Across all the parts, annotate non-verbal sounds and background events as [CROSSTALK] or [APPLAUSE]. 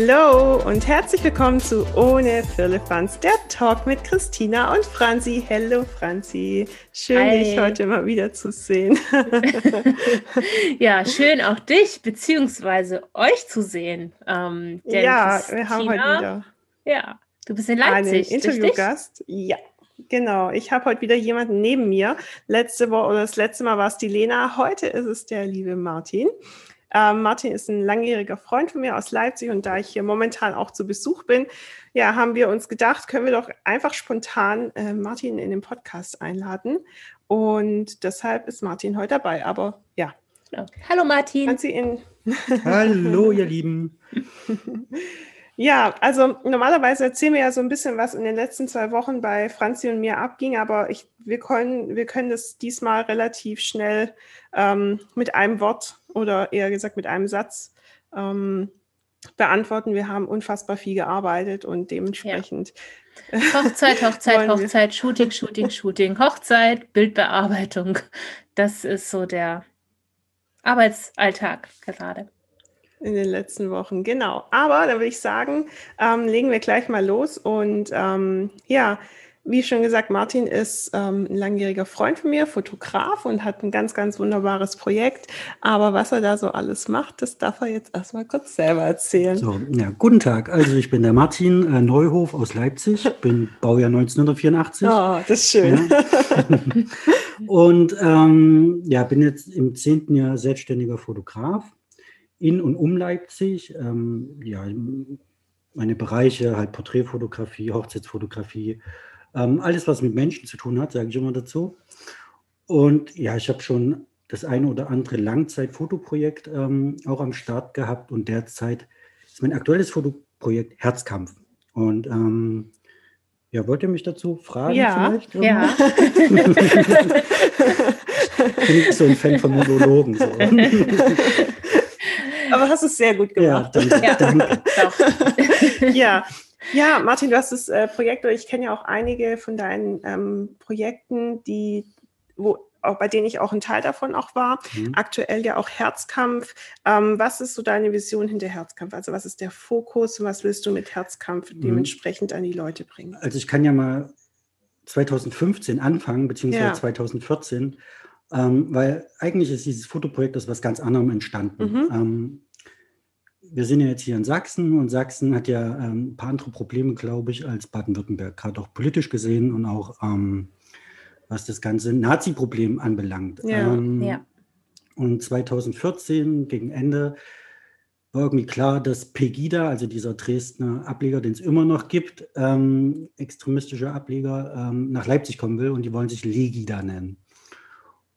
Hallo und herzlich willkommen zu Ohne Firlefanz, der Talk mit Christina und Franzi. Hallo Franzi, schön Hi. dich heute mal wieder zu sehen. [LAUGHS] ja, schön auch dich bzw. euch zu sehen. Ähm, ja, Christina, wir haben heute wieder. Ja, du bist in Leipzig. Einen Interviewgast. Ja, Genau, ich habe heute wieder jemanden neben mir. Letzte Woche oder das letzte Mal war es die Lena, heute ist es der liebe Martin. Ähm, Martin ist ein langjähriger Freund von mir aus Leipzig und da ich hier momentan auch zu Besuch bin, ja, haben wir uns gedacht, können wir doch einfach spontan äh, Martin in den Podcast einladen. Und deshalb ist Martin heute dabei. Aber ja. Genau. Hallo Martin. Hallo, ihr [LAUGHS] Lieben. Ja, also normalerweise erzählen wir ja so ein bisschen, was in den letzten zwei Wochen bei Franzi und mir abging, aber ich, wir, können, wir können das diesmal relativ schnell ähm, mit einem Wort oder eher gesagt mit einem Satz ähm, beantworten. Wir haben unfassbar viel gearbeitet und dementsprechend. Ja. Hochzeit, Hochzeit, [LAUGHS] Hochzeit, Shooting, Shooting, Shooting, Hochzeit, Bildbearbeitung. Das ist so der Arbeitsalltag gerade. In den letzten Wochen, genau. Aber da würde ich sagen, ähm, legen wir gleich mal los. Und ähm, ja, wie schon gesagt, Martin ist ähm, ein langjähriger Freund von mir, Fotograf und hat ein ganz, ganz wunderbares Projekt. Aber was er da so alles macht, das darf er jetzt erstmal kurz selber erzählen. So, ja, guten Tag. Also ich bin der Martin äh, Neuhof aus Leipzig, bin Baujahr 1984. Oh, das ist schön. Ja. [LAUGHS] und ähm, ja, bin jetzt im zehnten Jahr selbstständiger Fotograf in und um Leipzig. Ähm, ja, meine Bereiche, halt Porträtfotografie, Hochzeitsfotografie, ähm, alles, was mit Menschen zu tun hat, sage ich immer dazu. Und ja, ich habe schon das eine oder andere Langzeitfotoprojekt ähm, auch am Start gehabt und derzeit ist mein aktuelles Fotoprojekt Herzkampf. Und ähm, ja, wollt ihr mich dazu fragen ja, vielleicht? Ja. [LAUGHS] ich bin so ein Fan von Monologen. So. [LAUGHS] Aber hast es sehr gut gemacht. Ja, danke. Ja, danke. [LAUGHS] ja. ja. Martin, du hast das äh, Projekt, ich kenne ja auch einige von deinen ähm, Projekten, die, wo, auch bei denen ich auch ein Teil davon auch war. Mhm. Aktuell ja auch Herzkampf. Ähm, was ist so deine Vision hinter Herzkampf? Also was ist der Fokus und was willst du mit Herzkampf mhm. dementsprechend an die Leute bringen? Also ich kann ja mal 2015 anfangen, beziehungsweise ja. 2014. Ähm, weil eigentlich ist dieses Fotoprojekt aus was ganz anderem entstanden. Mhm. Ähm, wir sind ja jetzt hier in Sachsen und Sachsen hat ja ähm, ein paar andere Probleme, glaube ich, als Baden-Württemberg, gerade auch politisch gesehen und auch ähm, was das ganze Nazi-Problem anbelangt. Ja, ähm, ja. Und 2014 gegen Ende war irgendwie klar, dass Pegida, also dieser Dresdner Ableger, den es immer noch gibt, ähm, extremistischer Ableger, nach Leipzig kommen will und die wollen sich Legida nennen.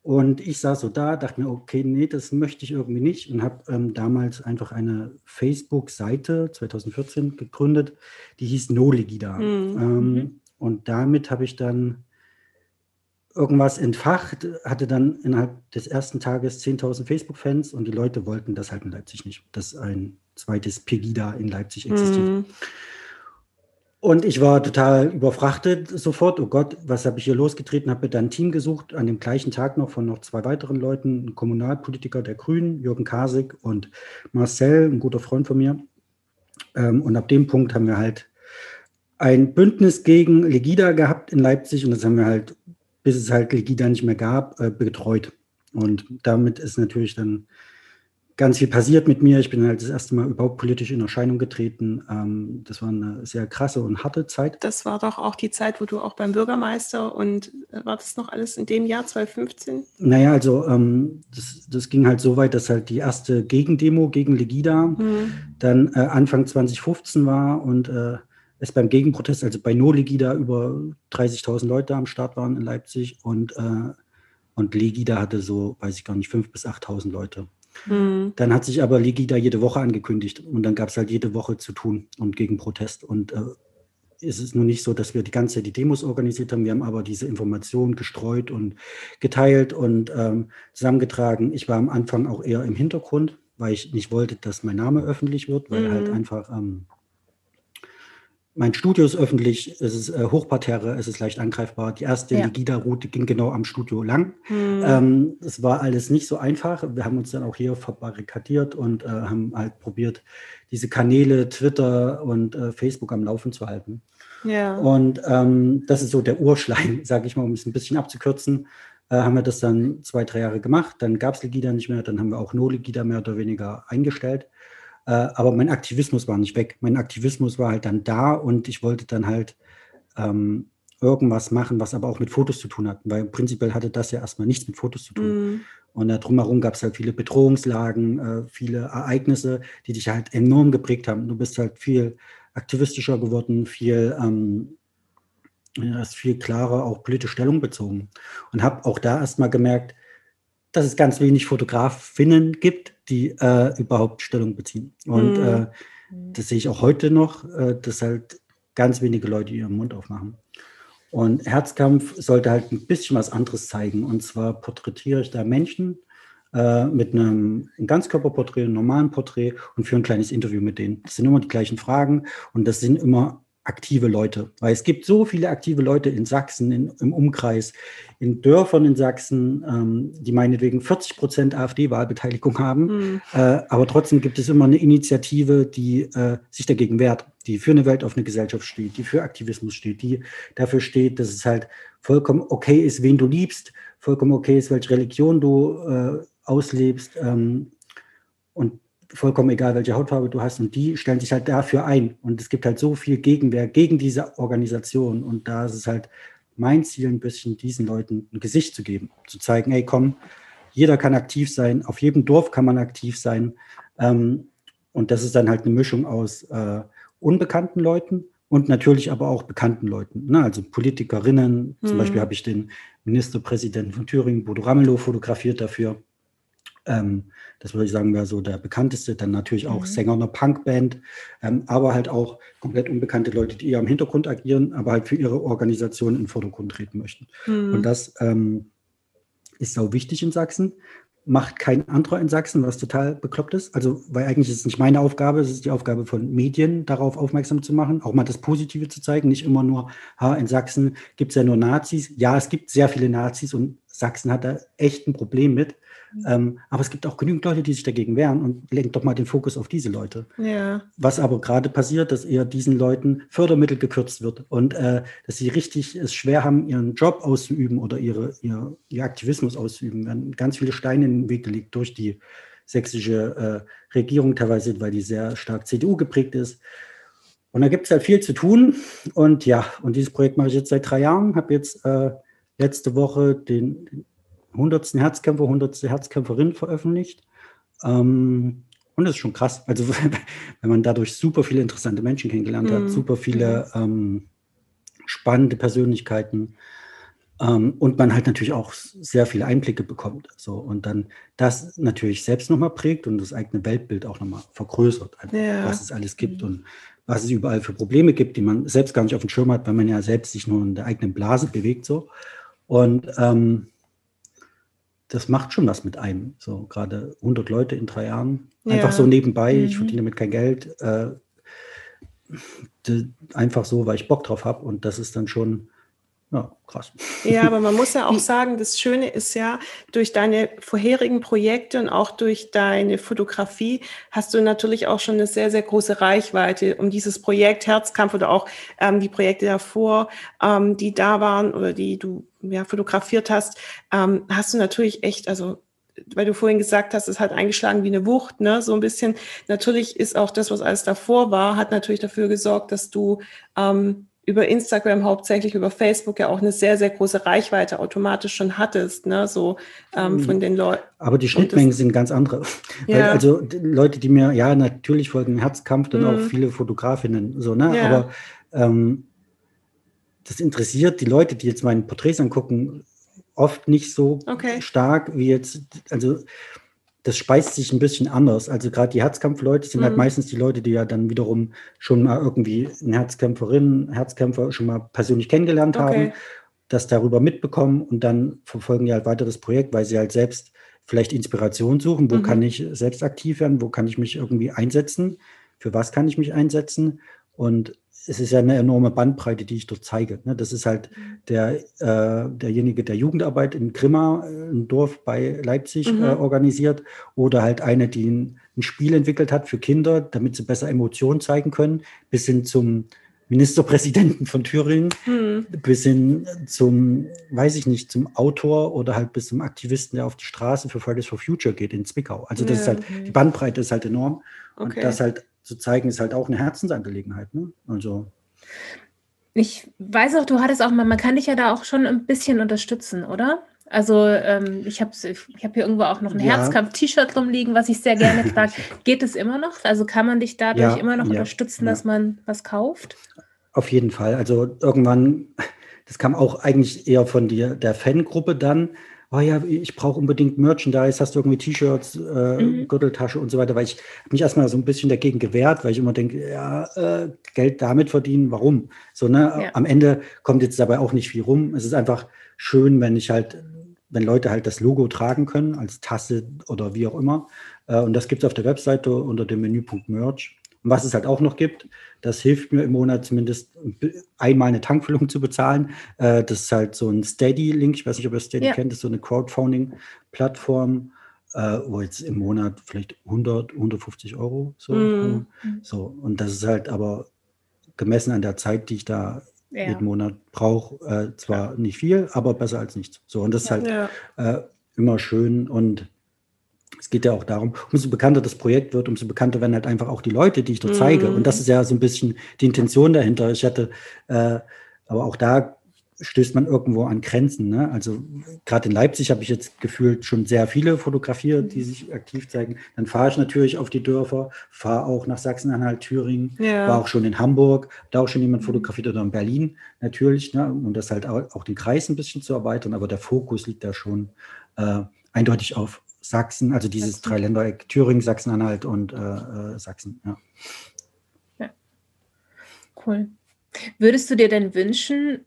Und ich saß so da, dachte mir, okay, nee, das möchte ich irgendwie nicht und habe ähm, damals einfach eine Facebook-Seite 2014 gegründet, die hieß NoLegida. Mhm. Ähm, mhm. und damit habe ich dann irgendwas entfacht, hatte dann innerhalb des ersten Tages 10.000 Facebook-Fans und die Leute wollten das halt in Leipzig nicht, dass ein zweites Pegida in Leipzig existiert. Mhm. Und ich war total überfrachtet sofort. Oh Gott, was habe ich hier losgetreten? Habe mir dann ein Team gesucht, an dem gleichen Tag noch von noch zwei weiteren Leuten, ein Kommunalpolitiker der Grünen, Jürgen Kasig und Marcel, ein guter Freund von mir. Ähm, und ab dem Punkt haben wir halt ein Bündnis gegen Legida gehabt in Leipzig und das haben wir halt, bis es halt Legida nicht mehr gab, äh, betreut. Und damit ist natürlich dann ganz viel passiert mit mir. Ich bin halt das erste Mal überhaupt politisch in Erscheinung getreten. Ähm, das war eine sehr krasse und harte Zeit. Das war doch auch die Zeit, wo du auch beim Bürgermeister und äh, war das noch alles in dem Jahr 2015? Naja, also ähm, das, das, ging halt so weit, dass halt die erste Gegendemo gegen Legida mhm. dann äh, Anfang 2015 war und äh, es beim Gegenprotest, also bei No Legida, über 30.000 Leute am Start waren in Leipzig und, äh, und Legida hatte so, weiß ich gar nicht, 5.000 bis 8.000 Leute. Mhm. Dann hat sich aber Ligida jede Woche angekündigt und dann gab es halt jede Woche zu tun und gegen Protest. Und äh, ist es nur nicht so, dass wir die ganze Zeit die Demos organisiert haben. Wir haben aber diese Informationen gestreut und geteilt und ähm, zusammengetragen. Ich war am Anfang auch eher im Hintergrund, weil ich nicht wollte, dass mein Name öffentlich wird, weil halt mhm. halt einfach ähm, mein Studio ist öffentlich, es ist äh, Hochparterre, es ist leicht angreifbar. Die erste ja. Legida-Route ging genau am Studio lang. Hm. Ähm, es war alles nicht so einfach. Wir haben uns dann auch hier verbarrikadiert und äh, haben halt probiert, diese Kanäle Twitter und äh, Facebook am Laufen zu halten. Ja. Und ähm, das ist so der Urschleim, [LAUGHS] sage ich mal, um es ein bisschen abzukürzen. Äh, haben wir das dann zwei, drei Jahre gemacht. Dann gab es Legida nicht mehr. Dann haben wir auch No Legida mehr oder weniger eingestellt. Äh, aber mein Aktivismus war nicht weg. Mein Aktivismus war halt dann da und ich wollte dann halt ähm, irgendwas machen, was aber auch mit Fotos zu tun hat. Weil prinzipiell hatte das ja erstmal nichts mit Fotos zu tun. Mm. Und da drumherum gab es halt viele Bedrohungslagen, äh, viele Ereignisse, die dich halt enorm geprägt haben. Du bist halt viel aktivistischer geworden, viel, ähm, hast viel klarer auch politische Stellung bezogen. Und habe auch da erstmal gemerkt, dass es ganz wenig Fotografinnen gibt, die äh, überhaupt Stellung beziehen. Und mhm. äh, das sehe ich auch heute noch, äh, dass halt ganz wenige Leute ihren Mund aufmachen. Und Herzkampf sollte halt ein bisschen was anderes zeigen. Und zwar porträtiere ich da Menschen äh, mit einem ein Ganzkörperporträt, einem normalen Porträt und führe ein kleines Interview mit denen. Das sind immer die gleichen Fragen und das sind immer aktive Leute, weil es gibt so viele aktive Leute in Sachsen, in, im Umkreis, in Dörfern in Sachsen, ähm, die meinetwegen 40 Prozent AfD-Wahlbeteiligung haben, mhm. äh, aber trotzdem gibt es immer eine Initiative, die äh, sich dagegen wehrt, die für eine weltoffene Gesellschaft steht, die für Aktivismus steht, die dafür steht, dass es halt vollkommen okay ist, wen du liebst, vollkommen okay ist, welche Religion du äh, auslebst ähm, und vollkommen egal, welche Hautfarbe du hast. Und die stellen sich halt dafür ein. Und es gibt halt so viel Gegenwehr gegen diese Organisation. Und da ist es halt mein Ziel, ein bisschen diesen Leuten ein Gesicht zu geben. Zu zeigen, hey, komm, jeder kann aktiv sein, auf jedem Dorf kann man aktiv sein. Ähm, und das ist dann halt eine Mischung aus äh, unbekannten Leuten und natürlich aber auch bekannten Leuten. Ne? Also Politikerinnen, mhm. zum Beispiel habe ich den Ministerpräsidenten von Thüringen, Bodo Ramelow, fotografiert dafür. Ähm, das würde ich sagen, wäre so der bekannteste. Dann natürlich auch mhm. Sänger einer Punkband, ähm, aber halt auch komplett unbekannte Leute, die eher im Hintergrund agieren, aber halt für ihre Organisation in den Vordergrund treten möchten. Mhm. Und das ähm, ist auch wichtig in Sachsen. Macht kein anderer in Sachsen, was total bekloppt ist. Also, weil eigentlich ist es nicht meine Aufgabe, es ist die Aufgabe von Medien, darauf aufmerksam zu machen, auch mal das Positive zu zeigen, nicht immer nur, ha, in Sachsen gibt es ja nur Nazis. Ja, es gibt sehr viele Nazis und Sachsen hat da echt ein Problem mit. Ähm, aber es gibt auch genügend Leute, die sich dagegen wehren und lenkt doch mal den Fokus auf diese Leute. Ja. Was aber gerade passiert, dass eher diesen Leuten Fördermittel gekürzt wird und äh, dass sie richtig es schwer haben, ihren Job auszuüben oder ihre, ihr, ihr Aktivismus auszuüben. Werden ganz viele Steine in den Weg gelegt durch die sächsische äh, Regierung, teilweise, weil die sehr stark CDU geprägt ist. Und da gibt es halt viel zu tun. Und ja, und dieses Projekt mache ich jetzt seit drei Jahren, habe jetzt äh, letzte Woche den 100. Herzkämpfer, 100. Herzkämpferin veröffentlicht. Ähm, und das ist schon krass. Also, [LAUGHS] wenn man dadurch super viele interessante Menschen kennengelernt mhm. hat, super viele ähm, spannende Persönlichkeiten ähm, und man halt natürlich auch sehr viele Einblicke bekommt. So, und dann das natürlich selbst nochmal prägt und das eigene Weltbild auch nochmal vergrößert, einfach, ja. was es alles gibt mhm. und was es überall für Probleme gibt, die man selbst gar nicht auf dem Schirm hat, weil man ja selbst sich nur in der eigenen Blase bewegt. So. Und ähm, das macht schon was mit einem. So gerade 100 Leute in drei Jahren. Einfach ja. so nebenbei, mhm. ich verdiene damit kein Geld. Äh, einfach so, weil ich Bock drauf habe. Und das ist dann schon ja, krass. Ja, [LAUGHS] aber man muss ja auch sagen, das Schöne ist ja, durch deine vorherigen Projekte und auch durch deine Fotografie hast du natürlich auch schon eine sehr, sehr große Reichweite, um dieses Projekt Herzkampf oder auch ähm, die Projekte davor, ähm, die da waren oder die du ja, fotografiert hast, ähm, hast du natürlich echt, also weil du vorhin gesagt hast, es hat eingeschlagen wie eine Wucht, ne? So ein bisschen. Natürlich ist auch das, was alles davor war, hat natürlich dafür gesorgt, dass du ähm, über Instagram, hauptsächlich über Facebook ja auch eine sehr, sehr große Reichweite automatisch schon hattest, ne? so ähm, von den Leuten. Aber die Schnittmengen sind ganz andere. [LAUGHS] Ja. Weil, also Leute, die mir, ja, natürlich folgen Herzkampf, dann mhm. auch viele Fotografinnen, so, ne? Ja. Aber ähm, das interessiert die Leute, die jetzt meine Porträts angucken, oft nicht so okay. stark wie jetzt, also das speist sich ein bisschen anders. Also gerade die Herzkampfleute sind halt mhm. halt meistens die Leute, die ja dann wiederum schon mal irgendwie eine Herzkämpferin, Herzkämpfer schon mal persönlich kennengelernt okay. haben, das darüber mitbekommen und dann verfolgen die halt weiter das Projekt, weil sie halt selbst vielleicht Inspiration suchen, wo mhm. kann ich selbst aktiv werden, wo kann ich mich irgendwie einsetzen, für was kann ich mich einsetzen. Und es ist ja eine enorme Bandbreite, die ich dort zeige. Ne? Das ist halt mhm. der, äh, derjenige, der Jugendarbeit in Grimma, äh, ein Dorf bei Leipzig, mhm. äh, organisiert, oder halt eine, die ein, ein, Spiel entwickelt hat für Kinder, damit sie besser Emotionen zeigen können, bis hin zum Ministerpräsidenten von Thüringen, mhm. bis hin zum, weiß ich nicht, zum Autor oder halt bis zum Aktivisten, der auf die Straße für Fridays for Future geht in Zwickau. Also das ja, ist halt, okay. die Bandbreite ist halt enorm. Okay. Und das halt zu zeigen, ist halt auch eine Herzensangelegenheit. Ne? Also. Ich weiß auch, du hattest auch mal, man kann dich ja da auch schon ein bisschen unterstützen, oder? Also ähm, ich habe ich hab hier irgendwo auch noch ein ja. Herzkampf-T-Shirt rumliegen, was ich sehr gerne [LAUGHS] trage. Geht es immer noch? Also kann man dich dadurch ja, immer noch ja, unterstützen, dass man was kauft? Auf jeden Fall. Also irgendwann, [LAUGHS] das kam auch eigentlich eher von dir, der Fangruppe dann, oh ja, ich brauche unbedingt Merchandise, hast du irgendwie T-Shirts, äh, mhm. Gürteltasche und so weiter, weil ich habe mich erstmal so ein bisschen dagegen gewehrt, weil ich immer denke, ja, äh, Geld damit verdienen, warum? So, ne, ja. am Ende kommt jetzt dabei auch nicht viel rum. Es ist einfach schön, wenn ich halt, wenn Leute halt das Logo tragen können, als Tasse oder wie auch immer. Äh, und das gibt es auf der Webseite unter dem Menüpunkt Merch. Und was es halt auch noch gibt, das hilft mir im Monat zumindest einmal eine Tankfüllung zu bezahlen. Äh, das ist halt so ein Steady-Link. Ich weiß nicht, ob ihr Steady ja. kennt. Das ist so eine Crowdfunding-Plattform, äh, wo jetzt im Monat vielleicht 100, 150 Euro so. Mm. So. Und das ist halt aber gemessen an der Zeit, die ich da ja. jeden Monat brauche, äh, zwar nicht viel, aber besser als nichts. So. Und das ist halt ja. äh, immer schön und es geht ja auch darum, umso bekannter das Projekt wird, umso bekannter werden halt einfach auch die Leute, die ich dort mhm. zeige. Und das ist ja so ein bisschen die Intention dahinter. Ich hatte, äh, aber auch da stößt man irgendwo an Grenzen. Ne? Also gerade in Leipzig habe ich jetzt gefühlt schon sehr viele fotografiert, die sich aktiv zeigen. Dann fahre ich natürlich auf die Dörfer, fahre auch nach Sachsen-Anhalt, Thüringen, ja. war auch schon in Hamburg, da auch schon jemand fotografiert oder in Berlin natürlich, ne? um das halt auch, auch den Kreis ein bisschen zu erweitern. Aber der Fokus liegt da schon äh, eindeutig auf Sachsen, also dieses Sachsen. Dreiländereck Thüringen, Sachsen-Anhalt und äh, äh, Sachsen. Ja. ja. Cool. Würdest du dir denn wünschen,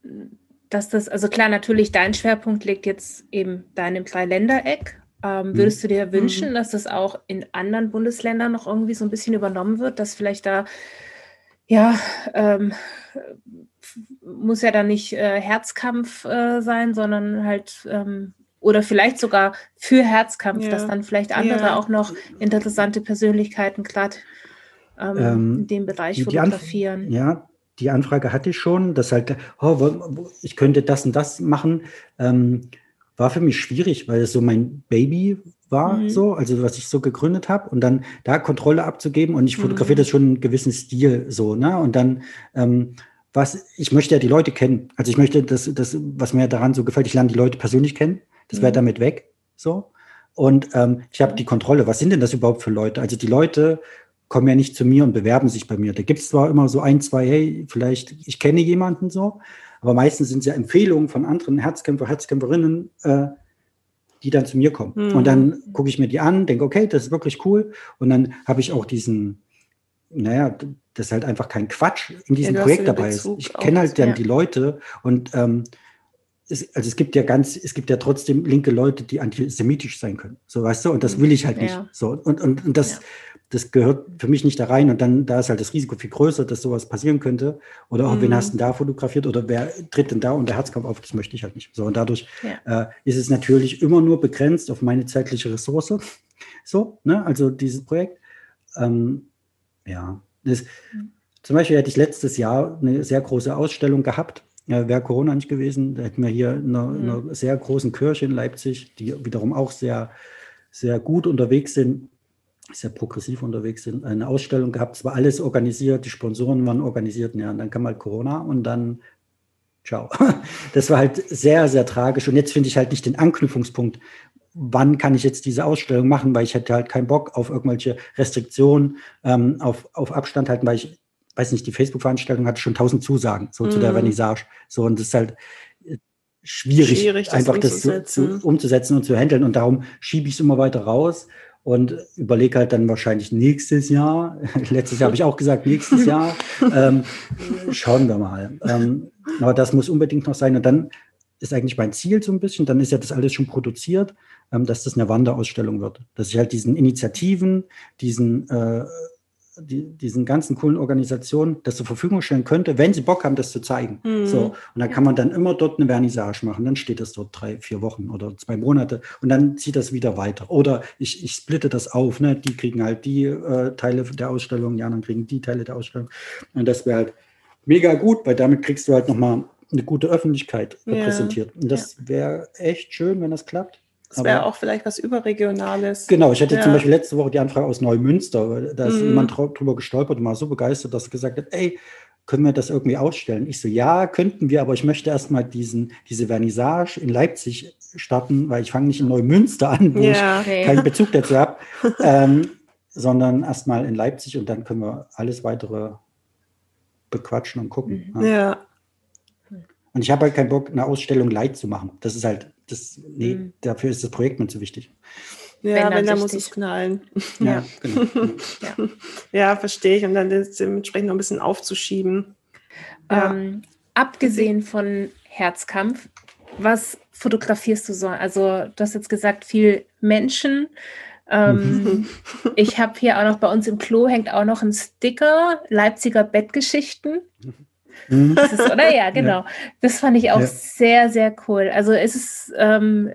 dass das, also klar, natürlich dein Schwerpunkt liegt jetzt eben da in dem Dreiländereck. Ähm, mhm. würdest du dir wünschen, mhm. dass das auch in anderen Bundesländern noch irgendwie so ein bisschen übernommen wird, dass vielleicht da, ja, ähm, muss ja dann nicht äh, Herzkampf äh, sein, sondern halt ähm, oder vielleicht sogar für Herzkampf, ja. dass dann vielleicht andere ja. auch noch interessante Persönlichkeiten gerade ähm, ähm, in dem Bereich fotografieren. ja, die Anfrage hatte ich schon, dass halt, oh, ich könnte das und das machen. Ähm, war für mich schwierig, weil es so mein Baby war, mhm. so, also was ich so gegründet habe und dann da Kontrolle abzugeben und ich fotografiere mhm. das schon einen gewissen Stil so, ne? Und dann ähm, was, ich möchte ja die Leute kennen. Also ich möchte das, das, was mir daran so gefällt, ich lerne die Leute persönlich kennen. Das wäre mhm. damit weg. So. Und ähm, ich habe die Kontrolle. Was sind denn das überhaupt für Leute? Also die Leute kommen ja nicht zu mir und bewerben sich bei mir. Da gibt es zwar immer so ein, zwei, hey, vielleicht, ich kenne jemanden so, aber meistens sind es ja Empfehlungen von anderen Herzkämpfer, Herzkämpferinnen, äh, die dann zu mir kommen. Mhm. Und dann gucke ich mir die an, denke, okay, das ist wirklich cool. Und dann habe ich auch diesen, naja, das ist halt einfach kein Quatsch in diesem ja, Projekt dabei ist. Ich kenne halt dann ja. die Leute und ähm, es, also es gibt ja ganz, es gibt ja trotzdem linke Leute, die antisemitisch sein können. So weißt du, und das will ich halt nicht. Ja. So, und, und, und das, ja. das gehört für mich nicht da rein. Und dann, da ist halt das Risiko viel größer, dass sowas passieren könnte. Oder auch, mhm. wen hast du da fotografiert oder wer tritt denn da unter Herzkampf auf? Das möchte ich halt nicht. So, und dadurch ja. äh, ist es natürlich immer nur begrenzt auf meine zeitliche Ressource. So, ne, also dieses Projekt. Ähm, ja, das, mhm. zum Beispiel hätte ich letztes Jahr eine sehr große Ausstellung gehabt ja, Wäre Corona nicht gewesen, da hätten wir hier in einer, mhm. einer, sehr großen Kirche in Leipzig, die wiederum auch sehr, sehr gut unterwegs sind, sehr progressiv unterwegs sind, eine Ausstellung gehabt. Es war alles organisiert, die Sponsoren waren organisiert. Ja, und dann kam halt Corona und dann ciao. [LAUGHS] Das war halt sehr, sehr tragisch. Und jetzt finde ich halt nicht den Anknüpfungspunkt, wann kann ich jetzt diese Ausstellung machen, weil ich hätte halt keinen Bock auf irgendwelche Restriktionen, ähm, auf, auf Abstand halten, weil ich weiß nicht, die Facebook-Veranstaltung hatte schon tausend Zusagen, so mm. zu der mhm. Vernissage. So, und das ist halt äh, schwierig, schwierig das einfach das zu, zu, umzusetzen und zu handeln. Und darum schiebe ich es immer weiter raus und überlege halt dann wahrscheinlich nächstes Jahr. [LAUGHS] Letztes Jahr habe ich auch gesagt, nächstes [LAUGHS] Jahr. ähm, schauen wir mal. Ähm, aber das muss unbedingt noch sein. Und dann ist eigentlich mein Ziel so ein bisschen, dann ist ja das alles schon produziert, ähm, dass das eine Wanderausstellung wird. Dass ich halt diesen Initiativen, diesen äh, die, diesen ganzen coolen Organisationen das zur Verfügung stellen könnte, wenn sie Bock haben, das zu zeigen. Mhm. So, und dann kann man dann immer dort eine Vernissage machen. Dann steht das dort drei, vier Wochen oder zwei Monate und dann zieht das wieder weiter. Oder ich, ich splitte das auf. Ne? Die kriegen halt die äh, Teile der Ausstellung, die anderen kriegen die Teile der Ausstellung. Und das wäre halt mega gut, weil damit kriegst du halt nochmal eine gute Öffentlichkeit repräsentiert. Ja. Und das wäre echt schön, wenn das klappt. Das wäre auch vielleicht was Überregionales. Genau, ich hatte ja. zum Beispiel letzte Woche die Anfrage aus Neumünster. Da ist mm. jemand drüber gestolpert und war so begeistert, dass er gesagt hat, ey, können wir das irgendwie ausstellen? Ich so, ja, könnten wir, aber ich möchte erstmal diesen, diese Vernissage in Leipzig starten, weil ich fange nicht in Neumünster an, wo ja, ich okay. keinen Bezug dazu habe, [LAUGHS] ähm, sondern erstmal in Leipzig und dann können wir alles weitere bequatschen und gucken. Mhm. Ja. Und ich habe halt keinen Bock, eine Ausstellung light zu machen. Das ist halt, das, nee, mhm. dafür ist das Projekt mir zu wichtig. Ja, wenn, wenn dann muss es knallen. Ja, genau. [LAUGHS] ja. ja, verstehe ich. Und dann dementsprechend noch ein bisschen aufzuschieben. Ähm, abgesehen von Herzkampf, was fotografierst du so? Also, du hast jetzt gesagt, viel Menschen. Ähm, ich habe hier auch noch bei uns im Klo hängt auch noch ein Sticker, Leipziger Bettgeschichten. Mhm. Das ist, oder ja, [LAUGHS] genau. Ja. Das fand ich auch ja. sehr, sehr cool. Also es ist, ähm,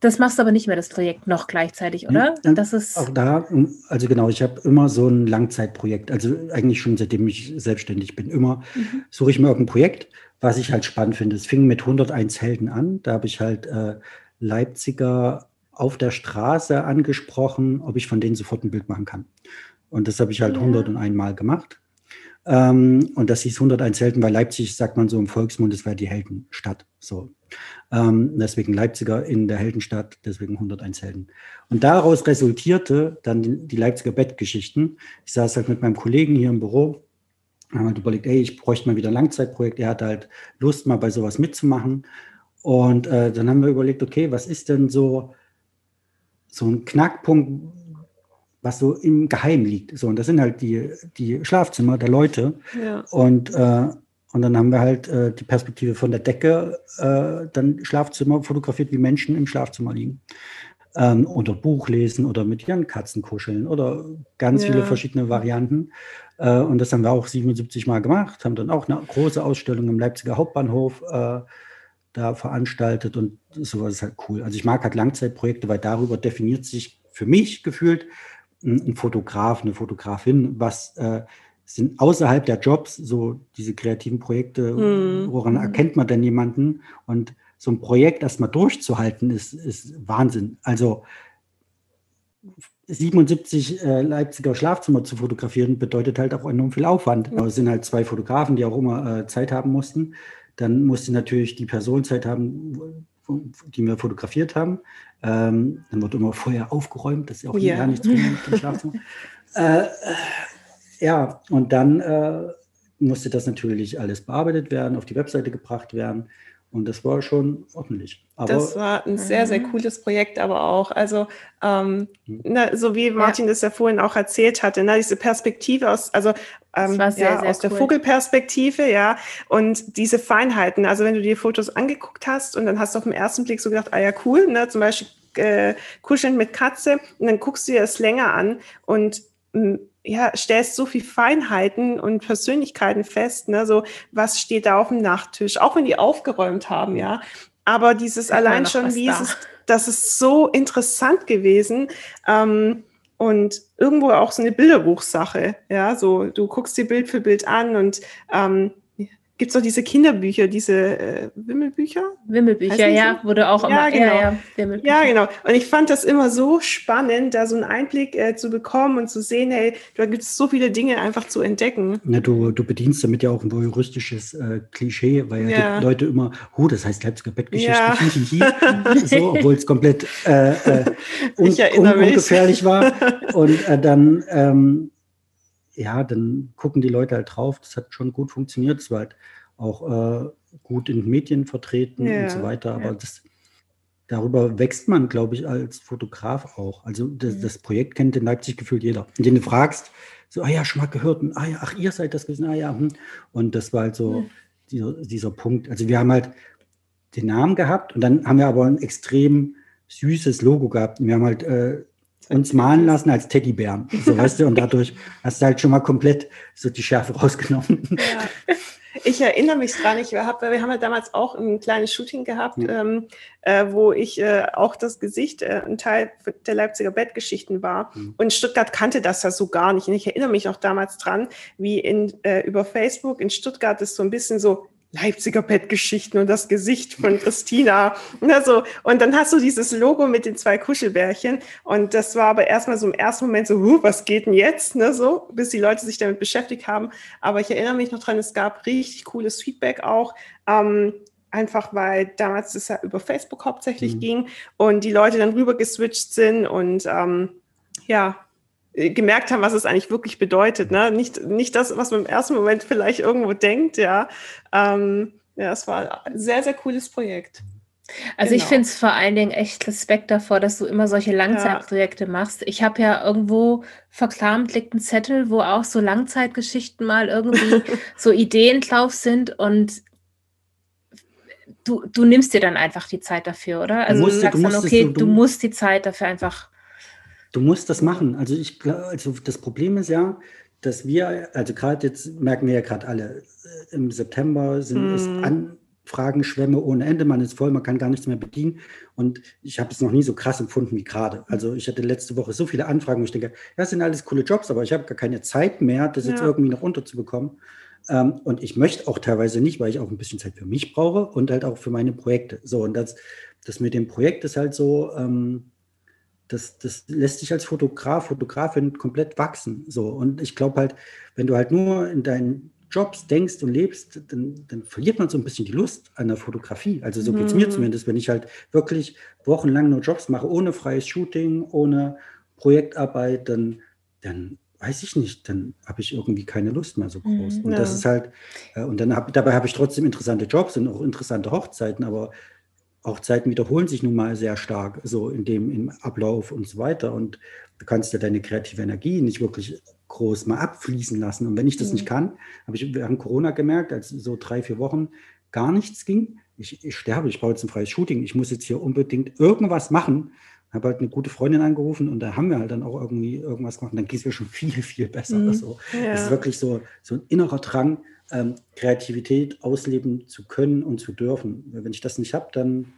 das machst du aber nicht mehr, das Projekt noch gleichzeitig, oder? Ja, das ist auch da, also genau, ich habe immer so ein Langzeitprojekt, also eigentlich schon seitdem ich selbstständig bin, immer mhm. suche ich mir irgendein Projekt, was ich halt spannend finde. Es fing mit 101 Helden an, da habe ich halt äh, Leipziger auf der Straße angesprochen, ob ich von denen sofort ein Bild machen kann. Und das habe ich halt ja. 101 Mal gemacht. Ähm, und das hieß 101 Helden, weil Leipzig, sagt man so im Volksmund, das wäre die Heldenstadt. So. Ähm, deswegen Leipziger in der Heldenstadt, deswegen 101 Helden. Und daraus resultierte dann die, die Leipziger Bettgeschichten. Ich saß halt mit meinem Kollegen hier im Büro, haben halt überlegt, ey, ich bräuchte mal wieder ein Langzeitprojekt. Er hatte halt Lust, mal bei sowas mitzumachen. Und äh, dann haben wir überlegt, okay, was ist denn so, so ein Knackpunkt, was so im Geheim liegt. So, und das sind halt die, die Schlafzimmer der Leute. Ja. Und, äh, und dann haben wir halt äh, die Perspektive von der Decke, äh, dann Schlafzimmer fotografiert, wie Menschen im Schlafzimmer liegen. Ähm, oder Buch lesen oder mit ihren Katzen kuscheln oder ganz ja. viele verschiedene Varianten. Äh, und das haben wir auch 77 Mal gemacht, haben dann auch eine große Ausstellung im Leipziger Hauptbahnhof äh, da veranstaltet und sowas ist halt cool. Also ich mag halt Langzeitprojekte, weil darüber definiert sich für mich gefühlt, ein Fotograf, eine Fotografin, was äh, sind außerhalb der Jobs so diese kreativen Projekte, mhm. woran mhm. erkennt man denn jemanden? Und so ein Projekt erstmal durchzuhalten, ist, ist Wahnsinn. Also 77 äh, Leipziger Schlafzimmer zu fotografieren, bedeutet halt auch enorm viel Aufwand. Aber es sind halt zwei Fotografen, die auch immer äh, Zeit haben mussten. Dann musste natürlich die Person Zeit haben, die wir fotografiert haben. Ähm, dann wird immer vorher aufgeräumt, das ist auch ja. nichts drin im Schlafzimmer. [LAUGHS] äh, ja, und dann äh, musste das natürlich alles bearbeitet werden, auf die Webseite gebracht werden. Und das war schon ordentlich. Aber, das war ein sehr, sehr mhm. cooles Projekt, aber auch. Also, ähm, mhm. na, so wie Martin ja. das ja vorhin auch erzählt hatte, na, diese Perspektive aus, also ähm, sehr, ja, sehr aus cool. der Vogelperspektive, ja, und diese Feinheiten. Also, wenn du dir Fotos angeguckt hast und dann hast du auf den ersten Blick so gedacht, ah ja, cool, ne, zum Beispiel äh, kuscheln mit Katze, und dann guckst du dir das länger an und ja, stellst so viel Feinheiten und Persönlichkeiten fest, ne? So, was steht da auf dem Nachttisch, auch wenn die aufgeräumt haben, ja. Aber dieses allein schon, wie da. ist das ist so interessant gewesen. Ähm, und irgendwo auch so eine Bilderbuchsache, ja, so du guckst dir Bild für Bild an und ähm, gibt es auch diese Kinderbücher, diese äh, Wimmelbücher? Wimmelbücher, ja, so? wurde auch ja, immer, genau. Ja, ja, ja, genau. Und ich fand das immer so spannend, da so einen Einblick äh, zu bekommen und zu sehen, hey, da gibt es so viele Dinge einfach zu entdecken. Ja, du, du bedienst damit ja auch ein voyeuristisches äh, Klischee, weil ja, die Leute immer, oh, das heißt Leipziger Bettgeschichte, ja. [LAUGHS] so, obwohl es komplett äh, äh un, un, ungefährlich war. [LAUGHS] Und äh, dann ähm, ja, dann gucken die Leute halt drauf. Das hat schon gut funktioniert. Es war halt auch äh, gut in den Medien vertreten ja, und so weiter. Aber ja. das, darüber wächst man, glaube ich, als Fotograf auch. Also das, mhm. das, Projekt kennt in Leipzig gefühlt jeder. Und den du fragst, so, ah ja, schon mal gehört. Und, ah ja, ach, ihr seid das gewesen. Ah ja. Hm. Und das war halt so mhm. dieser, dieser Punkt. Also wir haben halt den Namen gehabt und dann haben wir aber ein extrem süßes Logo gehabt. Wir haben halt äh, uns malen lassen als Teddybären. So weißt du, und dadurch hast du halt schon mal komplett so die Schärfe rausgenommen. Ja. Ich erinnere mich dran, ich hab, wir haben ja damals auch ein kleines Shooting gehabt, ja. ähm, äh, wo ich äh, auch das Gesicht, äh, ein Teil der Leipziger Bettgeschichten war. Mhm. Und Stuttgart kannte das ja so gar nicht. Und ich erinnere mich auch damals dran, wie in, äh, über Facebook in Stuttgart ist so ein bisschen so Leipziger Bettgeschichten und das Gesicht von Christina. Also, und dann hast du dieses Logo mit den zwei Kuschelbärchen. Und das war aber erstmal so im ersten Moment so, huh, was geht denn jetzt? Ne, so, bis die Leute sich damit beschäftigt haben. Aber ich erinnere mich noch dran, es gab richtig cooles Feedback auch. Ähm, einfach weil damals das ja über Facebook hauptsächlich mhm. ging und die Leute dann rüber geswitcht sind und ähm, ja, gemerkt haben, was es eigentlich wirklich bedeutet. Ne? Nicht, nicht das, was man im ersten Moment vielleicht irgendwo denkt, ja. Ähm, ja, es war ein sehr, sehr cooles Projekt. Also genau. ich finde es vor allen Dingen echt Respekt davor, dass du immer solche Langzeitprojekte ja. machst. Ich habe ja irgendwo verkramt liegt ein Zettel, wo auch so Langzeitgeschichten mal irgendwie [LAUGHS] so Ideen drauf sind und du, du nimmst dir dann einfach die Zeit dafür, oder? Also du, musst, du sagst du dann, okay, du, du musst die Zeit dafür einfach Du musst das machen. Also ich also das Problem ist ja, dass wir, also gerade jetzt merken wir ja gerade alle, äh, im September sind es mm. Anfragenschwämme ohne Ende, man ist voll, man kann gar nichts mehr bedienen. Und ich habe es noch nie so krass empfunden wie gerade. Also ich hatte letzte Woche so viele Anfragen, wo ich denke, das sind alles coole Jobs, aber ich habe gar keine Zeit mehr, das ja. jetzt irgendwie noch unterzubekommen. Ähm, und ich möchte auch teilweise nicht, weil ich auch ein bisschen Zeit für mich brauche und halt auch für meine Projekte. So, und das, das mit dem Projekt ist halt so, ähm, das, das lässt sich als Fotograf, Fotografin komplett wachsen. So. Und ich glaube halt, wenn du halt nur in deinen Jobs denkst und lebst, dann, dann verliert man so ein bisschen die Lust an der Fotografie. Also so geht es mir mhm. zumindest, wenn ich halt wirklich wochenlang nur Jobs mache, ohne freies Shooting, ohne Projektarbeit, dann, dann weiß ich nicht, dann habe ich irgendwie keine Lust mehr so groß. Mhm, und ja. das ist halt, äh, und dann hab, dabei habe ich trotzdem interessante Jobs und auch interessante Hochzeiten, aber Hochzeiten wiederholen sich nun mal sehr stark, so in dem im Ablauf und so weiter. Und du kannst ja deine kreative Energie nicht wirklich groß mal abfließen lassen. Und wenn ich das mhm. nicht kann, habe ich während Corona gemerkt, als so drei, vier Wochen gar nichts ging. Ich, ich sterbe, ich brauche jetzt ein freies Shooting. Ich muss jetzt hier unbedingt irgendwas machen. Habe halt eine gute Freundin angerufen und da haben wir halt dann auch irgendwie irgendwas gemacht. Und dann ging es mir schon viel, viel besser. Mhm. Also, ja. Das ist wirklich so, so ein innerer Drang, ähm, Kreativität ausleben zu können und zu dürfen. Wenn ich das nicht habe, dann,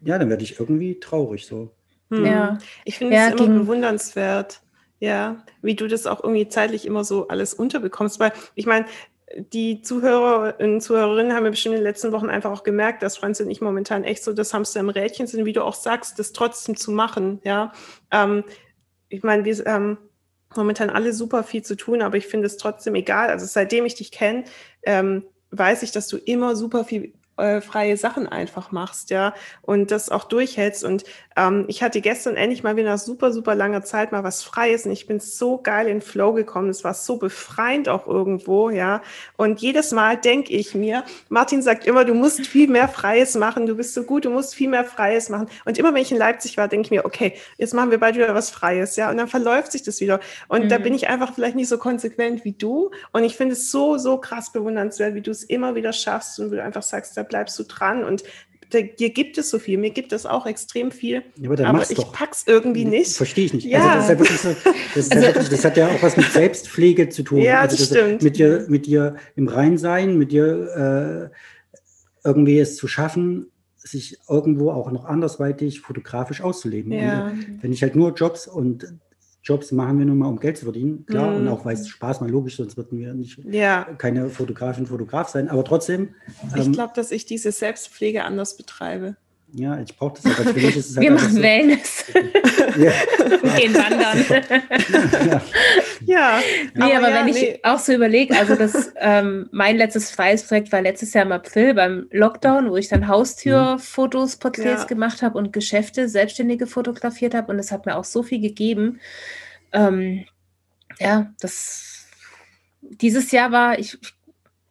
ja, dann werde ich irgendwie traurig so. Hm. Ja, ich finde ja, es immer bewundernswert, ja, wie du das auch irgendwie zeitlich immer so alles unterbekommst, weil ich meine, die Zuhörer und Zuhörerinnen haben ja bestimmt in den letzten Wochen einfach auch gemerkt, dass Franz und ich momentan echt so das Hamster im Rädchen sind, wie du auch sagst, das trotzdem zu machen, ja. Ähm, ich meine, wir, ähm, momentan alle super viel zu tun, aber ich finde es trotzdem egal. Also seitdem ich dich kenne, ähm, weiß ich, dass du immer super viel äh, freie Sachen einfach machst, ja, und das auch durchhältst. Und ähm, ich hatte gestern endlich mal wieder nach super, super langer Zeit mal was Freies und ich bin so geil in Flow gekommen. Es war so befreiend auch irgendwo, ja. Und jedes Mal denke ich mir, Martin sagt immer, du musst viel mehr Freies machen, du bist so gut, du musst viel mehr Freies machen. Und immer wenn ich in Leipzig war, denke ich mir, okay, jetzt machen wir bald wieder was Freies, ja. Und dann verläuft sich das wieder. Und mhm. da bin ich einfach vielleicht nicht so konsequent wie du. Und ich finde es so, so krass bewundernswert, wie du es immer wieder schaffst und du einfach sagst, da bleibst du dran und dir gibt es so viel, mir gibt es auch extrem viel, ja, aber, aber ich doch. pack's irgendwie nicht. Verstehe ich nicht. Ja. Also das, ist ja so, das, ist also, ja wirklich, das, hat ja auch was mit [LAUGHS] Selbstpflege zu tun. Ja, also das, das stimmt. Mit dir, mit dir im Reinsein, mit dir äh, irgendwie es zu schaffen, sich irgendwo auch noch andersweitig fotografisch auszuleben. Ja. Und wenn ich halt nur Jobs und Jobs machen wir nun mal, um Geld zu verdienen, klar, mm. und auch weil es Spaß mal logisch, sonst würden wir nicht ja. keine Fotografin, Fotograf sein. Aber trotzdem. Ich ähm, glaube, dass ich diese Selbstpflege anders betreibe. Ja, ich brauche das halt. Für mich ist es halt Wir machen so, Wellness. und [LAUGHS] gehen wandern. ja. ja. Nee, aber, aber ja, wenn nee. ich auch so überlege, also das, ähm, mein letztes freies Projekt war letztes Jahr im April beim Lockdown, wo ich dann Haustürfotos, Porträts ja. gemacht habe und Geschäfte, Selbstständige fotografiert habe und es hat mir auch so viel gegeben. Ähm, ja, das dieses Jahr war ich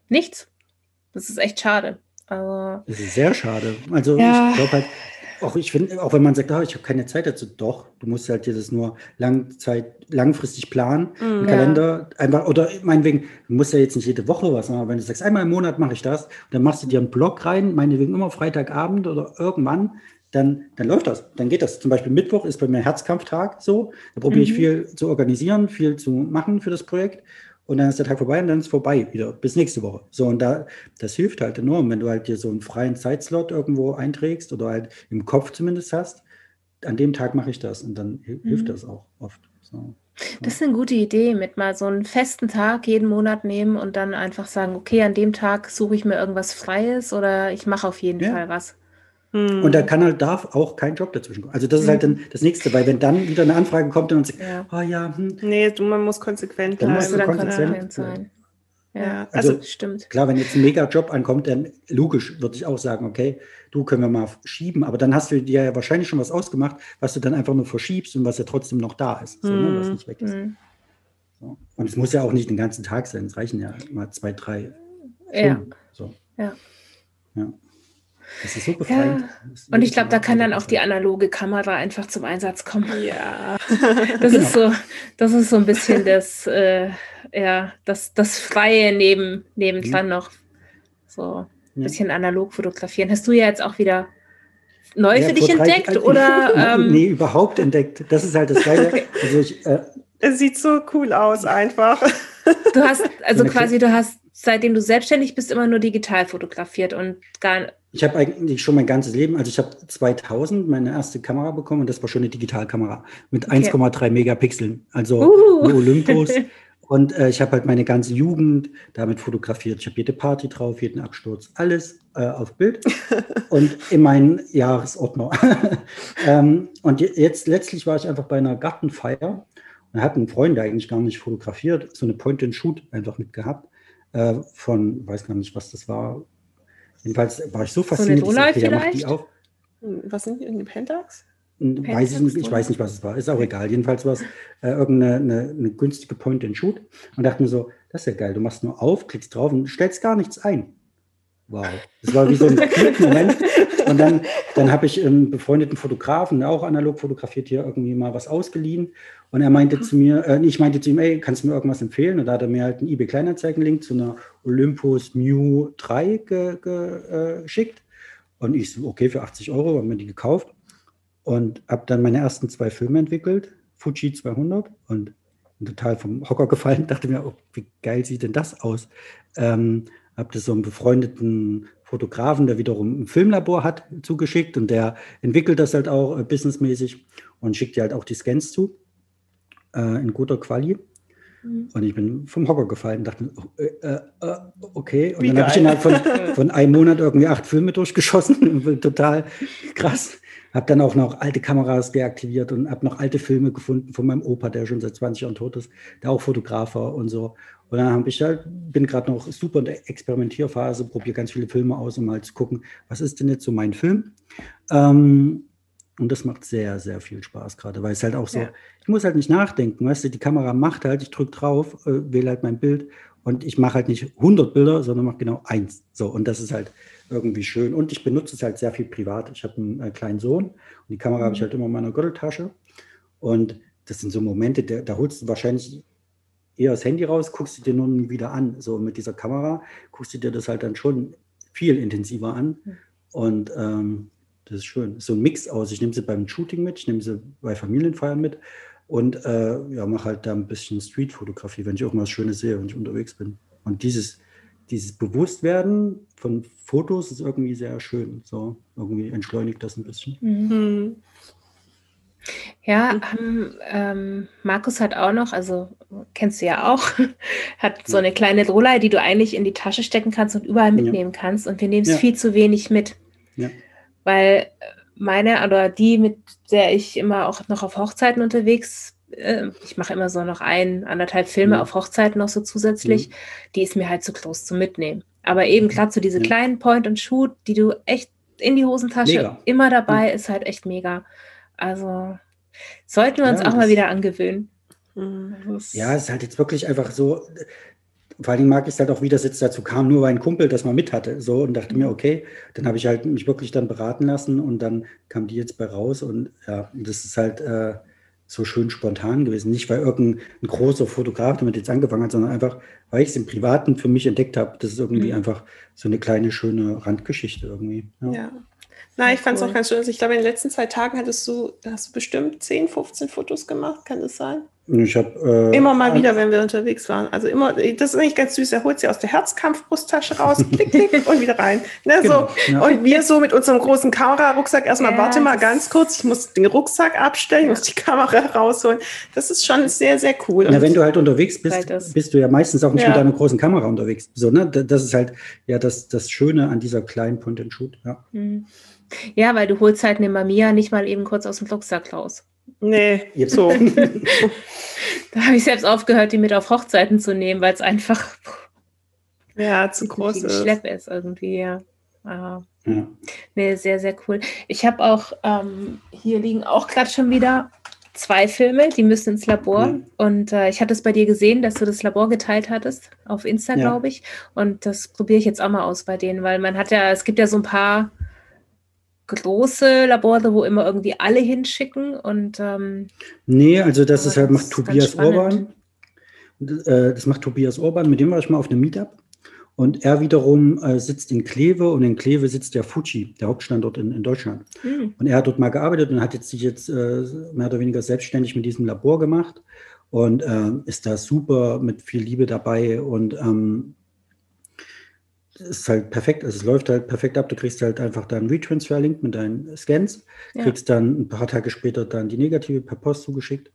nichts. Das ist echt schade. Aber das ist sehr schade. Also ja. ich glaube halt, auch ich finde, auch wenn man sagt, oh, ich habe keine Zeit dazu, doch, du musst halt dir das nur Langzeit, langfristig planen, mm, im Kalender, einfach, oder meinetwegen, du musst ja jetzt nicht jede Woche was machen, aber wenn du sagst, einmal im Monat mache ich das, dann machst du dir einen Blog rein, meinetwegen immer Freitagabend oder irgendwann, dann, dann läuft das. Dann geht das. Zum Beispiel Mittwoch ist bei mir Herzkampftag so. Da probiere ich mhm. viel zu organisieren, viel zu machen für das Projekt. Und dann ist der Tag vorbei und dann ist es vorbei wieder. Bis nächste Woche. So, und da, das hilft halt enorm, wenn du halt dir so einen freien Zeitslot irgendwo einträgst oder halt im Kopf zumindest hast. An dem Tag mache ich das und dann mhm. hilft das auch oft. So. Das ist eine gute Idee, mit mal so einen festen Tag jeden Monat nehmen und dann einfach sagen, okay, an dem Tag suche ich mir irgendwas Freies oder ich mache auf jeden ja. Fall was. Hm. Und da kann halt, darf auch kein Job dazwischen kommen. Also das ist halt dann das Nächste, weil wenn dann wieder eine Anfrage kommt und sagt, ja. oh ja, hm, nee, du, man muss konsequent bleiben. Du dann konsequent sein. Ja, also, also, stimmt. Klar, wenn jetzt ein Mega-Job ankommt, dann logisch würde ich auch sagen, okay, du können wir mal schieben, aber dann hast du dir ja wahrscheinlich schon was ausgemacht, was du dann einfach nur verschiebst und was ja trotzdem noch da ist, so, ne, was hm. nicht weg ist. Mhm. So. Und es muss ja auch nicht den ganzen Tag sein, es reichen ja mal zwei, drei Stunden. Ja. So. ja. ja. Das ist so befreiend. Ja. Und ich glaube, da kann dann auch die analoge Kamera einfach zum Einsatz kommen. Ja. [LAUGHS] Das genau. ist so, das ist so ein bisschen das, äh, ja, das, das Freie neben, nebendran mhm. noch. So ein bisschen analog fotografieren. Hast du ja jetzt auch wieder neu ja, für dich entdeckt drei, oder? [LAUGHS] Ähm, nee, überhaupt entdeckt. Das ist halt das Geile. Okay. Also ich, äh, es sieht so cool aus einfach. Du hast, also quasi, du hast, seitdem du selbstständig bist, immer nur digital fotografiert und gar ich habe eigentlich schon mein ganzes Leben, also ich habe 2000 meine erste Kamera bekommen und das war schon eine Digitalkamera mit okay. 1,3 Megapixeln, also uh. Olympus. [LAUGHS] und äh, ich habe halt meine ganze Jugend damit fotografiert. Ich habe jede Party drauf, jeden Absturz, alles äh, auf Bild [LAUGHS] und in meinen Jahresordner. [LAUGHS] ähm, und jetzt letztlich war ich einfach bei einer Gartenfeier und hatten Freunde eigentlich gar nicht fotografiert, so eine Point-and-Shoot einfach mitgehabt äh, von, weiß gar nicht, was das war, Jedenfalls war ich so fasziniert. So eine vielleicht? Hm, was sind die? Pentax? Hm, weiß ich, nicht, ich weiß nicht, was es war. Ist auch egal. Jedenfalls war es äh, irgendeine eine, eine günstige Point-and-Shoot und dachte mir so, das ist ja geil. Du machst nur auf, klickst drauf und stellst gar nichts ein. Wow. Das war wie so ein [LAUGHS] Klick-Moment. Und dann, dann habe ich einen befreundeten Fotografen, auch analog fotografiert, hier irgendwie mal was ausgeliehen. Und er meinte zu mir, äh, ich meinte zu ihm, ey, kannst du mir irgendwas empfehlen? Und da hat er mir halt einen eBay Kleinanzeigen-Link zu einer Olympus Mew 3 ge, ge, äh, geschickt. Und ich so, okay, für 80 Euro haben wir die gekauft. Und habe dann meine ersten zwei Filme entwickelt, Fuji 200 und total vom Hocker gefallen, [LAUGHS] dachte mir, oh, wie geil sieht denn das aus? Ähm, habe das so einem befreundeten Fotografen, der wiederum ein Filmlabor hat, zugeschickt und der entwickelt das halt auch äh, businessmäßig und schickt dir halt auch die Scans zu äh, in guter Quali. Mhm. Und ich bin vom Hocker gefallen und dachte, oh, äh, äh, okay. Und Wie dann habe ich innerhalb von, [LAUGHS] von einem Monat irgendwie acht Filme durchgeschossen. [LAUGHS] Total krass. Habe dann auch noch alte Kameras deaktiviert und habe noch alte Filme gefunden von meinem Opa, der schon seit 20 Jahren tot ist, der auch Fotograf war und so. Und dann habe ich halt, bin gerade noch super in der Experimentierphase, probiere ganz viele Filme aus, um mal zu gucken, was ist denn jetzt so mein Film? Ähm, und das macht sehr, sehr viel Spaß gerade, weil es halt auch so, ja. ich muss halt nicht nachdenken, weißt du, die Kamera macht halt, ich drücke drauf, äh, wähle halt mein Bild und ich mache halt nicht 100 Bilder, sondern mache genau eins. So, und das ist halt irgendwie schön. Und ich benutze es halt sehr viel privat. Ich habe einen äh, kleinen Sohn und die Kamera mhm. habe ich halt immer in meiner Gürteltasche. Und das sind so Momente, da, da holst du wahrscheinlich eher das Handy raus, guckst du dir nun wieder an. So mit dieser Kamera guckst du dir das halt dann schon viel intensiver an. Mhm. Und ähm, das ist schön. So ein Mix aus. Ich nehme sie beim Shooting mit, ich nehme sie bei Familienfeiern mit und äh, ja, mache halt da ein bisschen Streetfotografie, wenn ich irgendwas Schönes sehe, wenn ich unterwegs bin. Und dieses, dieses Bewusstwerden von Fotos ist irgendwie sehr schön. So irgendwie entschleunigt das ein bisschen. Mhm. Ja, ähm, ähm, Markus hat auch noch, also kennst du ja auch, [LAUGHS] hat so eine kleine Rollei, die du eigentlich in die Tasche stecken kannst und überall mitnehmen ja. kannst. Und wir nehmen es ja. viel zu wenig mit. Ja. Weil meine oder die, mit der ich immer auch noch auf Hochzeiten unterwegs äh, ich mache immer so noch ein, anderthalb Filme mhm. auf Hochzeiten noch so zusätzlich, mhm. die ist mir halt zu groß zum Mitnehmen. Aber eben mhm. gerade so diese kleinen Point-and-Shoot, die du echt in die Hosentasche mega. immer dabei, mhm. ist halt echt mega. Also sollten wir uns ja, auch mal wieder angewöhnen. Mhm. Ja, es ist halt jetzt wirklich einfach so, vor allen Dingen mag ich es halt auch, wie das jetzt dazu kam, nur weil ein Kumpel das mal mit hatte. So und dachte mir, mhm. okay, dann habe ich halt mich wirklich dann beraten lassen und dann kam die jetzt bei raus und ja, das ist halt äh, so schön spontan gewesen. Nicht, weil irgendein großer Fotograf damit jetzt angefangen hat, sondern einfach, weil ich es im Privaten für mich entdeckt habe. Das ist irgendwie mhm. einfach so eine kleine, schöne Randgeschichte irgendwie. Ja. ja. Na, ich fand es cool. auch ganz schön. Also ich glaube, in den letzten zwei Tagen hattest du, hast du bestimmt 10, 15 Fotos gemacht, kann das sein? Ich hab, äh, immer mal wieder, wenn wir unterwegs waren. Also immer, das ist eigentlich ganz süß. Er holt sie aus der Herzkampfbrusttasche raus, klick, klick [LAUGHS] und wieder rein. Ne, genau, so. Ja. Und wir so mit unserem großen Kamerarucksack erstmal, ja, warte mal ganz kurz, ich muss den Rucksack abstellen, ja. muss die Kamera rausholen. Das ist schon sehr, sehr cool. Na, wenn du halt unterwegs bist, bist du ja meistens auch nicht mit deiner großen Kamera unterwegs. So, ne? Das ist halt ja das, das Schöne an dieser kleinen Point-and-Shoot. Ja. Mhm. ja, weil du holst halt eine Mamiya nicht mal eben kurz aus dem Rucksack raus. Nee, so. [LAUGHS] da habe ich selbst aufgehört, die mit auf Hochzeiten zu nehmen, weil es einfach ja, zu groß ist. Schlepp ist irgendwie, ja. Ah. ja. Nee, sehr, sehr cool. Ich habe auch, ähm, hier liegen auch gerade schon wieder zwei Filme, die müssen ins Labor. Ja. Und äh, ich hatte es bei dir gesehen, dass du das Labor geteilt hattest, auf Insta, ja. glaube ich. Und das probiere ich jetzt auch mal aus bei denen, weil man hat ja, es gibt ja so ein paar große Labore, wo immer irgendwie alle hinschicken und ähm, Nee, also das ist halt, macht Tobias Orban. Äh, das macht Tobias Orban, mit dem war ich mal auf einem Meetup. Und er wiederum äh, sitzt in Kleve und in Kleve sitzt der Fuji, der Hauptstandort in, in Deutschland. Mhm. Und er hat dort mal gearbeitet und hat jetzt sich jetzt äh, mehr oder weniger selbstständig mit diesem Labor gemacht und äh, ist da super mit viel Liebe dabei und ähm, ist halt perfekt, also es läuft halt perfekt ab. Du kriegst halt einfach deinen Retransfer-Link mit deinen Scans, ja. kriegst dann ein paar Tage später dann die negative per Post zugeschickt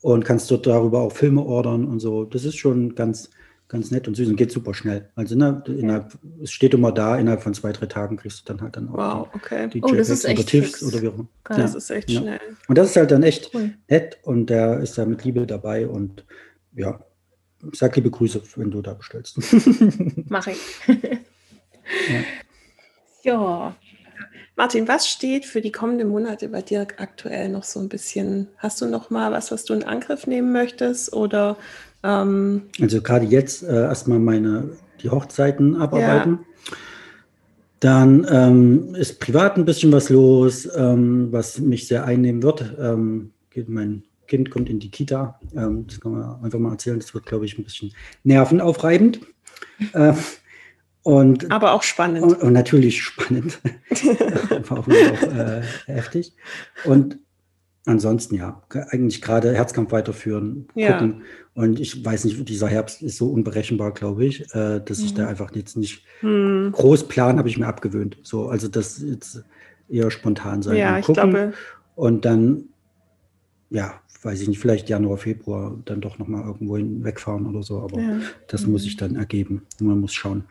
und kannst dort darüber auch Filme ordern und so. Das ist schon ganz, ganz nett und süß und geht super schnell. Also ne, innerhalb, es steht immer da, innerhalb von zwei, drei Tagen kriegst du dann halt dann auch wow, okay. die, die oh, das ist echt oder TIFFs oder wie auch immer. Ja. Das ist echt ja. schnell. Und das ist halt dann echt cool. nett und der ist da mit Liebe dabei und ja, Sag liebe Grüße, wenn du da bestellst. [LAUGHS] Mache ich. ja. ja. Martin, was steht für die kommenden Monate bei dir aktuell noch so ein bisschen? Hast du noch mal was, was du in Angriff nehmen möchtest? Oder ähm also gerade jetzt äh, erstmal meine die Hochzeiten abarbeiten. Ja. Dann ähm, ist privat ein bisschen was los, ähm, was mich sehr einnehmen wird. Ähm, geht mein Kind kommt in die Kita. Ähm, das kann man einfach mal erzählen. Das wird, glaube ich, ein bisschen nervenaufreibend. Äh, und, Aber auch spannend. Und, und natürlich spannend. Aber [LAUGHS] auch, äh, heftig. Und ansonsten ja, eigentlich gerade Herzkampf weiterführen, ja. gucken. Und ich weiß nicht, dieser Herbst ist so unberechenbar, glaube ich, äh, dass mhm. ich da einfach jetzt nicht mhm. groß plan, habe ich mir abgewöhnt. So, also das jetzt eher spontan sein. Ja, ich glaube. Und dann, ja, weiß ich nicht, vielleicht Januar, Februar dann doch nochmal irgendwo wegfahren oder so. Aber ja. das mhm. muss sich dann ergeben. Man muss schauen.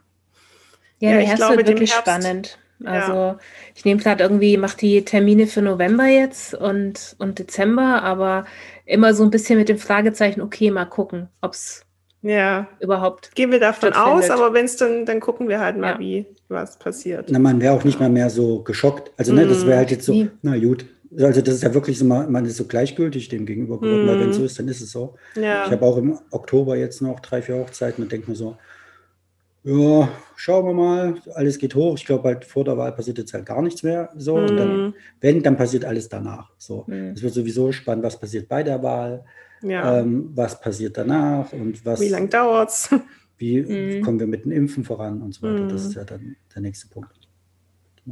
Ja, der ja, Herbst wird wirklich spannend. Also ja. ich nehme gerade irgendwie, mache die Termine für November jetzt und, und Dezember, aber immer so ein bisschen mit dem Fragezeichen, okay, mal gucken, ob es ja. überhaupt. Gehen wir davon aus, aber wenn es dann, dann gucken wir halt mal, ja. wie was passiert. Na, man wäre auch nicht mal mehr so geschockt. Also, ne, das wäre halt jetzt so, na gut, also das ist ja wirklich so, man ist so gleichgültig dem gegenüber geworden, mm. weil wenn es mhm. so ist, dann ist es so. Ja. Ich habe auch im Oktober jetzt noch drei, vier Hochzeiten und denke mir so, ja, schauen wir mal, alles geht hoch. Ich glaube, halt vor der Wahl passiert jetzt halt gar nichts mehr. So, mm. und dann, mhm. wenn, dann passiert alles danach. So, mm. es wird sowieso spannend, was passiert bei der Wahl, ja. ähm, was passiert danach und was. Wie lange dauert es? [LAUGHS] Wie mm. kommen wir mit den Impfen voran und so weiter. Das ist ja dann der nächste Punkt.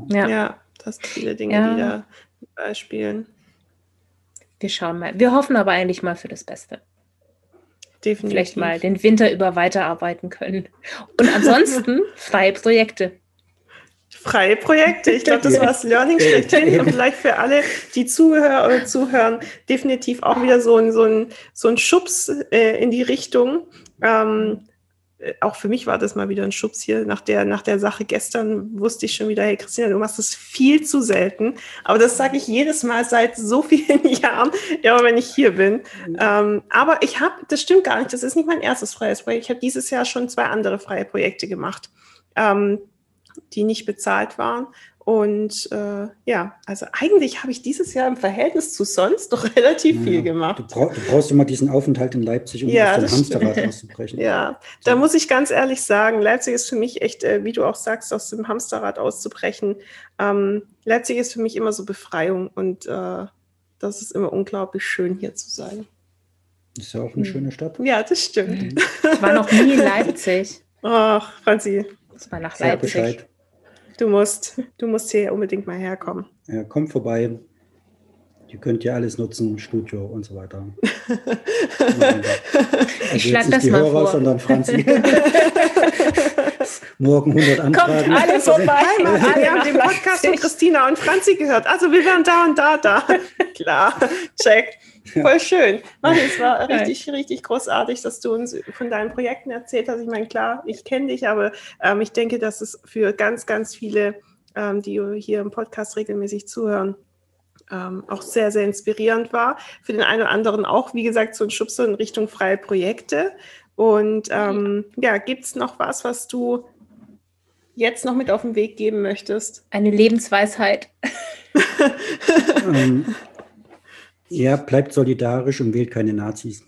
Ja. ja, das sind viele Dinge, ja. die da spielen. Wir schauen mal. Wir hoffen aber eigentlich mal für das Beste. Definitiv. Vielleicht mal den Winter über weiterarbeiten können. Und ansonsten [LAUGHS] freie Projekte. Freie Projekte. Ich glaube, das war das Learning schlechthin. [LAUGHS] Und vielleicht für alle, die zuhören oder zuhören, definitiv auch wieder so ein, so ein, so ein Schubs äh, in die Richtung. Ähm, äh, auch für mich war das mal wieder ein Schubs hier. Nach der, nach der Sache gestern wusste ich schon wieder, hey Christina, du machst das viel zu selten. Aber das sage ich jedes Mal seit so vielen [LAUGHS] Jahren, ja, wenn ich hier bin. Mhm. Ähm, aber ich habe, das stimmt gar nicht, das ist nicht mein erstes freies Projekt. Ich habe dieses Jahr schon zwei andere freie Projekte gemacht, ähm, die nicht bezahlt waren. Und äh, ja, also eigentlich habe ich dieses Jahr im Verhältnis zu sonst doch [LAUGHS] relativ ja, viel gemacht. Du, brauch, du, brauchst immer diesen Aufenthalt in Leipzig, um ja, aus dem Hamsterrad auszubrechen. Ja, da muss ich ganz ehrlich sagen, Leipzig ist für mich echt, äh, wie du auch sagst, aus dem Hamsterrad auszubrechen. Ähm, Leipzig ist für mich immer so Befreiung und äh, das ist immer unglaublich schön, hier zu sein. Ist ja auch eine mhm. schöne Stadt. Ja, das stimmt. Ich war noch nie in Leipzig. [LAUGHS] Ach, Franzi. Das war nach Leipzig. Du musst, du musst hier unbedingt mal herkommen. Ja, komm vorbei. Ihr könnt ja alles nutzen, Studio und so weiter. [LAUGHS] also ich schlage das mal Hörer, vor. sondern Franzi. [LAUGHS] Morgen 100 Anfragen. Kommt alle vorbei. Wir haben den Podcast von Christina und Franzi gehört. Also wir waren da und da, da. [LAUGHS] Klar, check. Voll schön. Martin, es war richtig, richtig großartig, dass du uns von deinen Projekten erzählt hast. Ich meine, klar, ich kenne dich, aber ähm, ich denke, dass es für ganz, ganz viele, ähm, die hier im Podcast regelmäßig zuhören, ähm, auch sehr, sehr inspirierend war. Für den einen oder anderen auch, wie gesagt, so ein Schubser in Richtung freie Projekte. Und ähm, ja, gibt es noch was, was du jetzt noch mit auf den Weg geben möchtest? Eine Lebensweisheit. [LAUGHS] [LAUGHS] ähm, ja, bleibt solidarisch und wählt keine Nazis.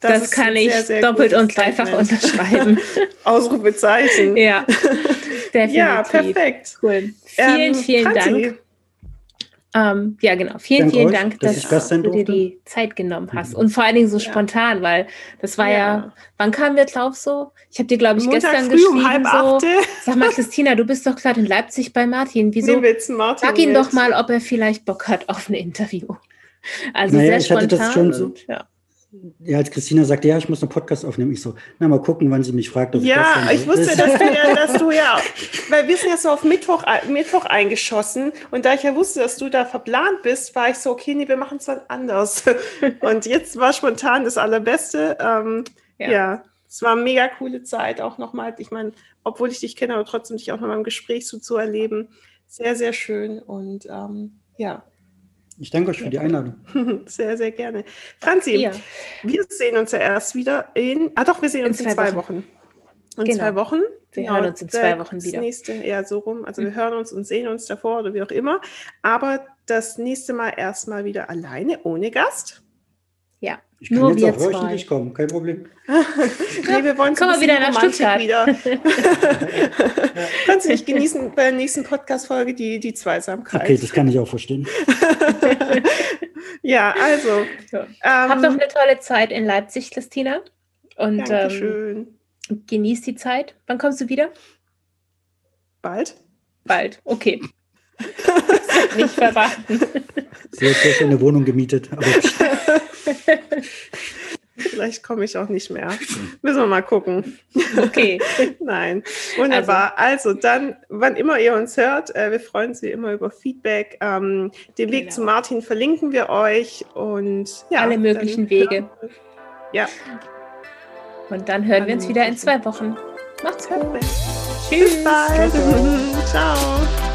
Das, das kann ich sehr, sehr doppelt und dreifach unterschreiben. [LAUGHS] Ausrufezeichen. Ja, definitiv. Ja, perfekt. Cool. Vielen, ähm, vielen Franzi. Dank. Ähm, ja, genau. Vielen, Dank vielen euch, Dank, dass, dass du dir die Zeit genommen hast. Und vor allen Dingen so ja. spontan, weil das war ja, ja wann kamen wir drauf so? Ich habe dir, glaube ich, Montag gestern geschrieben, um halb so, sag mal, Christina, du bist doch gerade in Leipzig bei Martin. Wieso? Martin sag ihn doch mal, ob er vielleicht Bock hat auf ein Interview. Also naja, sehr spontan. So, und, ja ja, als Christina sagte, ja, ich muss einen Podcast aufnehmen, ich so, na, mal gucken, wann sie mich fragt. Ob ja, ich, ich wusste, dass du, ja, dass du ja, [LAUGHS] weil wir sind ja so auf Mittwoch, Mittwoch eingeschossen und da ich ja wusste, dass du da verplant bist, war ich so, okay, nee, wir machen es dann anders. [LAUGHS] Und jetzt war spontan das Allerbeste. Ähm, ja. ja. es war eine mega coole Zeit auch nochmal. Ich meine, obwohl ich dich kenne, aber trotzdem dich auch nochmal im Gespräch so zu erleben. Sehr, sehr schön und ähm, ja. Ich danke euch für die Einladung. [LAUGHS] Sehr, sehr gerne. Franzi, ja. wir sehen uns ja erst wieder in, ah doch, wir sehen uns in, in zwei, Wochen. Wochen. In genau. zwei Wochen. Wir genau, hören uns in zwei Wochen wieder. Das nächste, eher so rum. Also mhm. wir hören uns und sehen uns davor oder wie auch immer. Aber das nächste Mal erstmal wieder alleine, ohne Gast. Ja. Ich kann Nur jetzt auch wöchentlich kommen, kein Problem. [LAUGHS] nee, wir wollen Kommen wir wieder nach Stuttgart. Wieder. [LAUGHS] Kannst du nicht genießen bei der nächsten Podcast-Folge die, die Zweisamkeit. Okay, das kann ich auch verstehen. [LAUGHS] ja, also. Ja. Ähm, Habt doch eine tolle Zeit in Leipzig, Christina. Und ähm, genieß die Zeit. Wann kommst du wieder? Bald. Bald, okay. nicht verraten. Sie hat ja schon eine Wohnung gemietet. Vielleicht komme ich auch nicht mehr. Müssen wir mal gucken. Okay. [LAUGHS] Nein. Wunderbar. Also, also, dann, wann immer ihr uns hört, äh, wir freuen uns wie immer über Feedback. Ähm, den Weg genau. zu Martin verlinken wir euch und ja, alle möglichen Wege. Ja. Und dann hören alle wir uns wieder in zwei Wochen. Macht's gut. Tschüss. Bis bald. Ciao.